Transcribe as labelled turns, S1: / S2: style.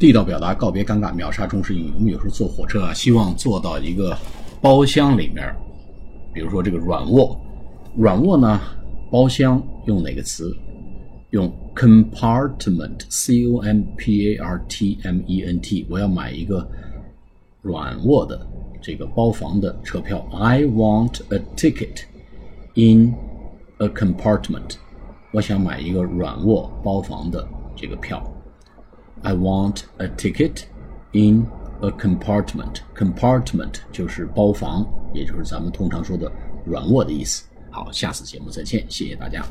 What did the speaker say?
S1: 地道表达，告别尴尬，秒杀中式英语。我们有时候坐火车啊，希望坐到一个包厢里面，比如说这个软卧，软卧呢，包厢用哪个词？用 compartment，c o m p a r t m e n t。我要买一个软卧的这个包房的车票。I want a ticket in a compartment。我想买一个软卧包房的这个票。I want a ticket in a compartment. Compartment 就是包房，也就是咱们通常说的软卧的意思。好，下次节目再见，谢谢大家。